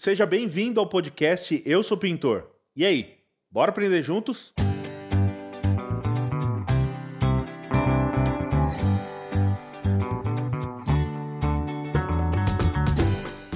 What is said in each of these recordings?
Seja bem-vindo ao podcast Eu Sou Pintor. E aí, bora aprender juntos?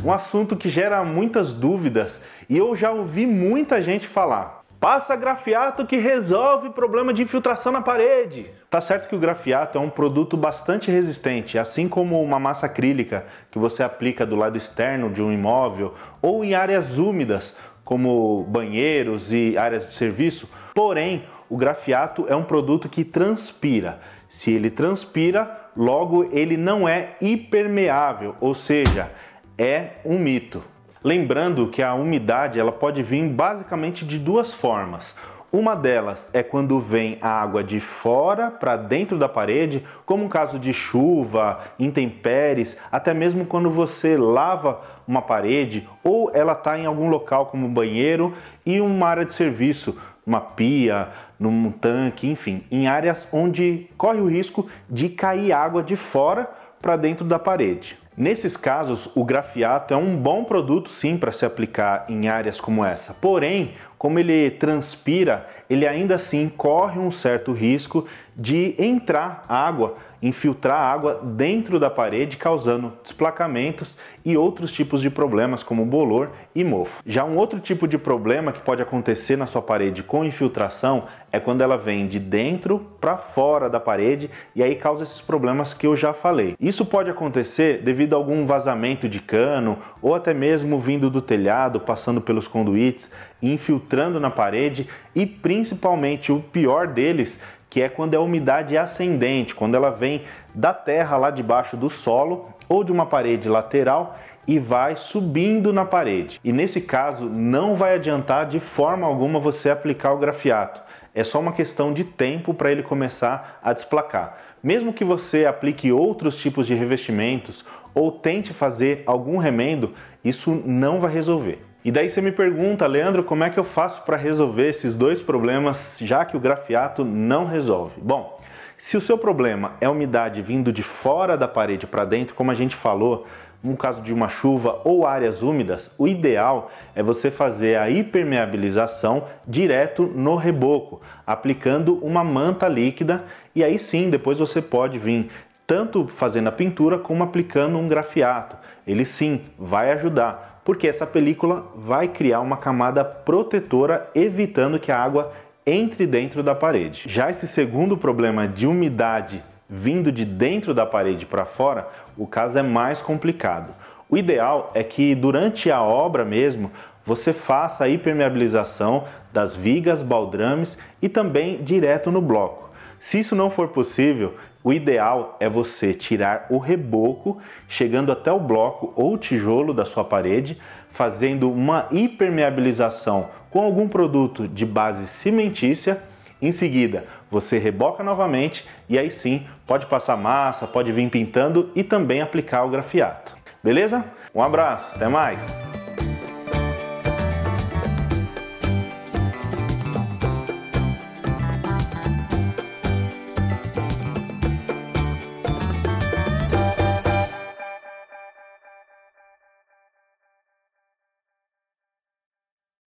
Um assunto que gera muitas dúvidas e eu já ouvi muita gente falar. Passa grafiato que resolve problema de infiltração na parede. Tá certo que o grafiato é um produto bastante resistente, assim como uma massa acrílica que você aplica do lado externo de um imóvel ou em áreas úmidas, como banheiros e áreas de serviço. Porém, o grafiato é um produto que transpira. Se ele transpira, logo ele não é impermeável, ou seja, é um mito. Lembrando que a umidade ela pode vir basicamente de duas formas. Uma delas é quando vem a água de fora para dentro da parede, como um caso de chuva, intempéries, até mesmo quando você lava uma parede ou ela está em algum local como banheiro e uma área de serviço, uma pia, num tanque, enfim, em áreas onde corre o risco de cair água de fora para dentro da parede. Nesses casos, o grafiato é um bom produto sim para se aplicar em áreas como essa. Porém, como ele transpira, ele ainda assim corre um certo risco de entrar água infiltrar água dentro da parede, causando desplacamentos e outros tipos de problemas como bolor e mofo. Já um outro tipo de problema que pode acontecer na sua parede com infiltração é quando ela vem de dentro para fora da parede e aí causa esses problemas que eu já falei. Isso pode acontecer devido a algum vazamento de cano ou até mesmo vindo do telhado, passando pelos conduítes, infiltrando na parede e principalmente o pior deles que é quando a umidade é ascendente, quando ela vem da terra lá debaixo do solo ou de uma parede lateral e vai subindo na parede. E nesse caso não vai adiantar de forma alguma você aplicar o grafiato. É só uma questão de tempo para ele começar a desplacar. Mesmo que você aplique outros tipos de revestimentos ou tente fazer algum remendo, isso não vai resolver. E daí você me pergunta, Leandro, como é que eu faço para resolver esses dois problemas, já que o grafiato não resolve? Bom, se o seu problema é umidade vindo de fora da parede para dentro, como a gente falou, no caso de uma chuva ou áreas úmidas, o ideal é você fazer a hipermeabilização direto no reboco, aplicando uma manta líquida e aí sim, depois você pode vir tanto fazendo a pintura como aplicando um grafiato. Ele sim vai ajudar porque essa película vai criar uma camada protetora, evitando que a água entre dentro da parede. Já esse segundo problema de umidade vindo de dentro da parede para fora, o caso é mais complicado. O ideal é que durante a obra mesmo você faça a impermeabilização das vigas, baldrames e também direto no bloco. Se isso não for possível, o ideal é você tirar o reboco, chegando até o bloco ou tijolo da sua parede, fazendo uma impermeabilização com algum produto de base cimentícia. Em seguida, você reboca novamente e aí sim pode passar massa, pode vir pintando e também aplicar o grafiato. Beleza? Um abraço, até mais!